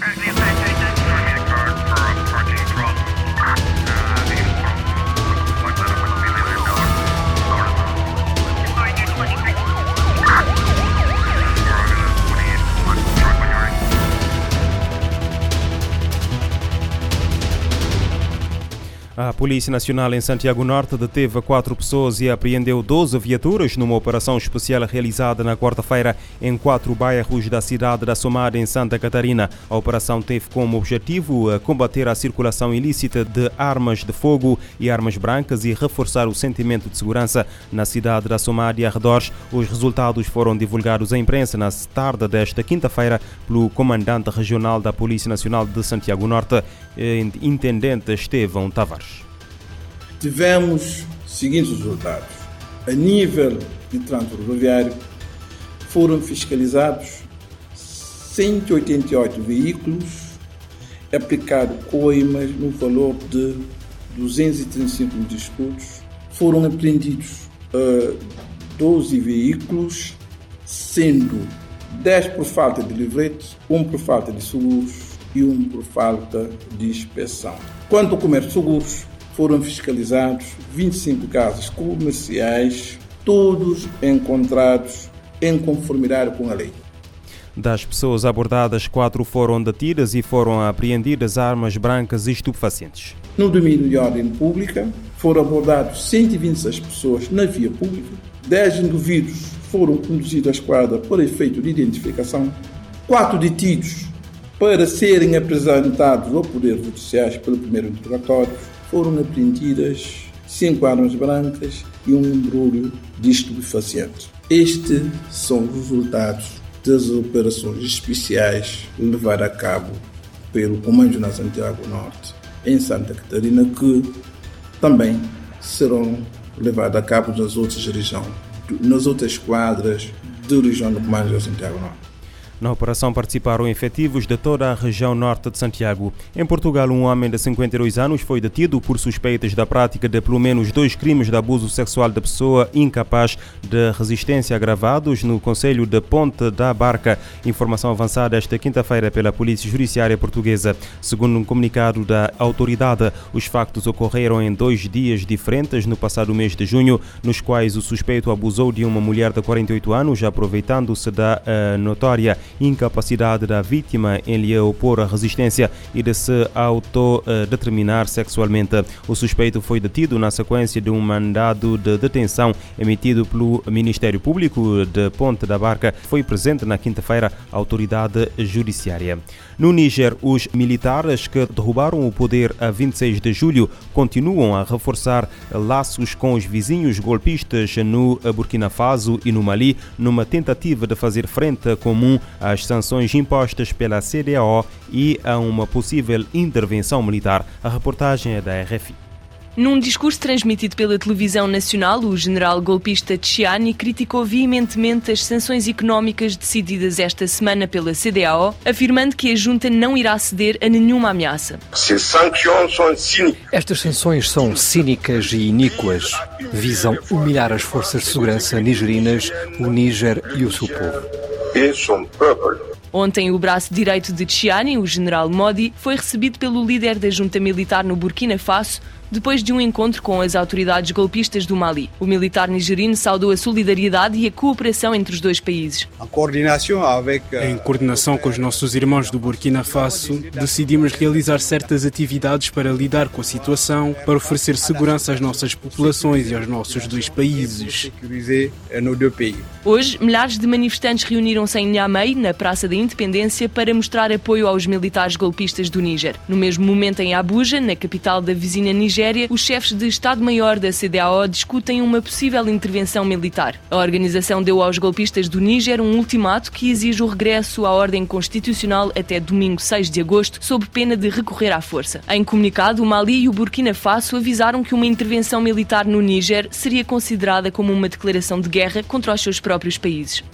Right A Polícia Nacional em Santiago Norte deteve quatro pessoas e apreendeu 12 viaturas numa operação especial realizada na quarta-feira em quatro bairros da cidade da Somada, em Santa Catarina. A operação teve como objetivo combater a circulação ilícita de armas de fogo e armas brancas e reforçar o sentimento de segurança na cidade da Somada e arredores. Os resultados foram divulgados à imprensa na tarde desta quinta-feira pelo comandante regional da Polícia Nacional de Santiago Norte, Intendente Estevão Tavares tivemos os seguintes resultados. A nível de trânsito rodoviário, foram fiscalizados 188 veículos, aplicado coimas no valor de 235 mil escudos. Foram apreendidos uh, 12 veículos, sendo 10 por falta de livretes, 1 por falta de seguros e 1 por falta de inspeção. Quanto ao comércio de seguros, foram fiscalizados 25 casos comerciais, todos encontrados em conformidade com a lei. Das pessoas abordadas, quatro foram detidas e foram apreendidas armas brancas e estupefacientes. No domínio de ordem pública, foram abordados 126 pessoas na via pública, 10 indivíduos foram conduzidos à esquadra por efeito de identificação, quatro detidos para serem apresentados ao Poder Judiciário pelo primeiro interrogatório, foram apreendidas cinco armas brancas e um embrulho de estupefacientes. Estes são os resultados das operações especiais levadas a cabo pelo Comando na Santiago Norte, em Santa Catarina, que também serão levadas a cabo nas outras regiões, nas outras quadras da região do Comando de Santiago Norte. Na operação participaram efetivos de toda a região norte de Santiago. Em Portugal, um homem de 52 anos foi detido por suspeitas da prática de pelo menos dois crimes de abuso sexual de pessoa incapaz de resistência agravados no Conselho de Ponte da Barca. Informação avançada esta quinta-feira pela Polícia Judiciária Portuguesa. Segundo um comunicado da autoridade, os factos ocorreram em dois dias diferentes no passado mês de junho, nos quais o suspeito abusou de uma mulher de 48 anos, aproveitando-se da uh, notória incapacidade da vítima em lhe opor a resistência e de se autodeterminar sexualmente. O suspeito foi detido na sequência de um mandado de detenção emitido pelo Ministério Público de Ponte da Barca. Foi presente na quinta-feira a autoridade judiciária. No Níger, os militares que derrubaram o poder a 26 de julho continuam a reforçar laços com os vizinhos golpistas no Burkina Faso e no Mali, numa tentativa de fazer frente comum às sanções impostas pela CDAO e a uma possível intervenção militar. A reportagem é da RFI. Num discurso transmitido pela televisão nacional, o general golpista Tchiani criticou veementemente as sanções económicas decididas esta semana pela CDAO, afirmando que a junta não irá ceder a nenhuma ameaça. Estas sanções são cínicas e iníquas. Visam humilhar as forças de segurança nigerinas, o Níger e o seu povo. Ontem, o braço direito de Tchiani, o general Modi, foi recebido pelo líder da junta militar no Burkina Faso, depois de um encontro com as autoridades golpistas do Mali. O militar nigeriano saudou a solidariedade e a cooperação entre os dois países. Em coordenação com os nossos irmãos do Burkina Faso, decidimos realizar certas atividades para lidar com a situação, para oferecer segurança às nossas populações e aos nossos dois países. Hoje, milhares de manifestantes reuniram-se em Niamey, na Praça da Independência, para mostrar apoio aos militares golpistas do Níger. No mesmo momento, em Abuja, na capital da vizinha Níger, Nigéria, os chefes de Estado-Maior da CDAO discutem uma possível intervenção militar. A organização deu aos golpistas do Níger um ultimato que exige o regresso à ordem constitucional até domingo 6 de agosto, sob pena de recorrer à força. Em comunicado, o Mali e o Burkina Faso avisaram que uma intervenção militar no Níger seria considerada como uma declaração de guerra contra os seus próprios países.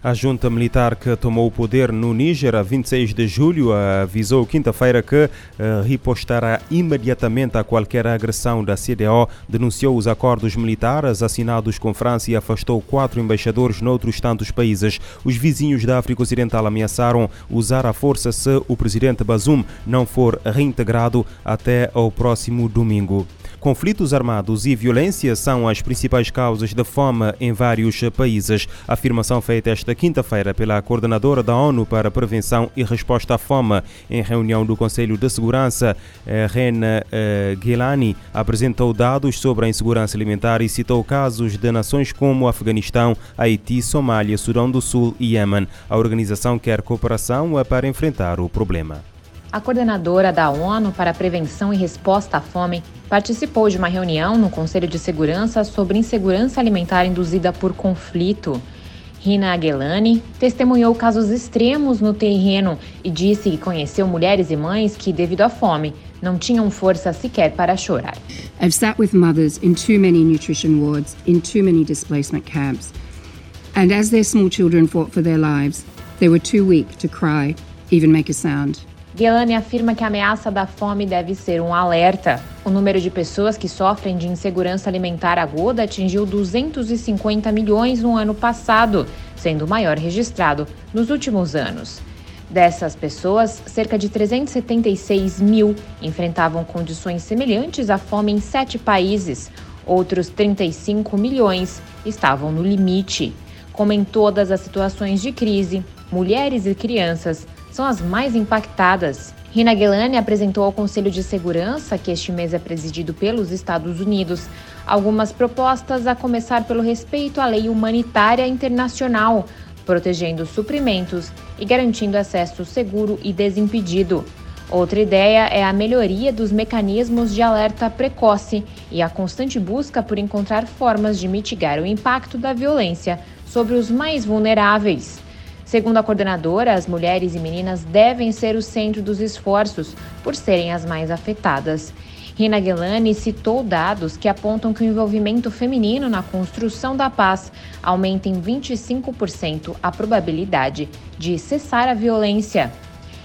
A junta militar que tomou o poder no Níger a 26 de julho avisou quinta-feira que uh, ripostará imediatamente a qualquer agressão da CDO, denunciou os acordos militares assinados com França e afastou quatro embaixadores noutros tantos países. Os vizinhos da África Ocidental ameaçaram usar a força se o presidente Bazoum não for reintegrado até ao próximo domingo. Conflitos armados e violência são as principais causas da fome em vários países. A afirmação feita esta quinta-feira pela coordenadora da ONU para Prevenção e Resposta à Fome em reunião do Conselho de Segurança, eh, Rena eh, Gilani, apresentou dados sobre a insegurança alimentar e citou casos de nações como Afeganistão, Haiti, Somália, Sudão do Sul e Iêmen. A organização quer cooperação para enfrentar o problema. A coordenadora da ONU para a Prevenção e Resposta à Fome participou de uma reunião no Conselho de Segurança sobre insegurança alimentar induzida por conflito. Rina Aguelani testemunhou casos extremos no terreno e disse que conheceu mulheres e mães que, devido à fome, não tinham força sequer para chorar. I've sat with mothers in too many nutrition wards, in too many displacement camps. And as their small children fought for their lives, they were too weak to cry, even make a sound. Guilani afirma que a ameaça da fome deve ser um alerta. O número de pessoas que sofrem de insegurança alimentar aguda atingiu 250 milhões no ano passado, sendo o maior registrado nos últimos anos. Dessas pessoas, cerca de 376 mil enfrentavam condições semelhantes à fome em sete países. Outros 35 milhões estavam no limite. Como em todas as situações de crise, mulheres e crianças são as mais impactadas. Rina Gelani apresentou ao Conselho de Segurança, que este mês é presidido pelos Estados Unidos, algumas propostas a começar pelo respeito à lei humanitária internacional, protegendo suprimentos e garantindo acesso seguro e desimpedido. Outra ideia é a melhoria dos mecanismos de alerta precoce e a constante busca por encontrar formas de mitigar o impacto da violência sobre os mais vulneráveis. Segundo a coordenadora, as mulheres e meninas devem ser o centro dos esforços por serem as mais afetadas. Rina Gelani citou dados que apontam que o envolvimento feminino na construção da paz aumenta em 25% a probabilidade de cessar a violência.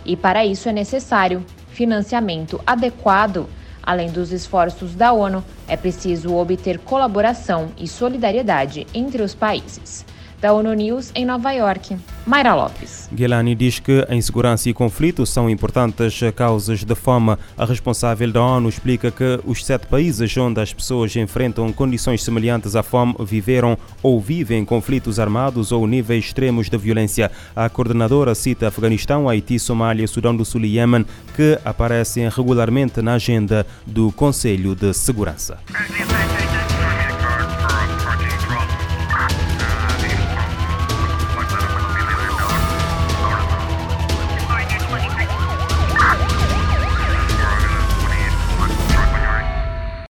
E para isso é necessário financiamento adequado. Além dos esforços da ONU, é preciso obter colaboração e solidariedade entre os países da ONU News em Nova York. Mayra Lopes. Guilani diz que a insegurança e conflito são importantes causas de fome. A responsável da ONU explica que os sete países onde as pessoas enfrentam condições semelhantes à fome viveram ou vivem conflitos armados ou níveis extremos de violência. A coordenadora cita Afeganistão, Haiti, Somália, Sudão do Sul e Iêmen, que aparecem regularmente na agenda do Conselho de Segurança.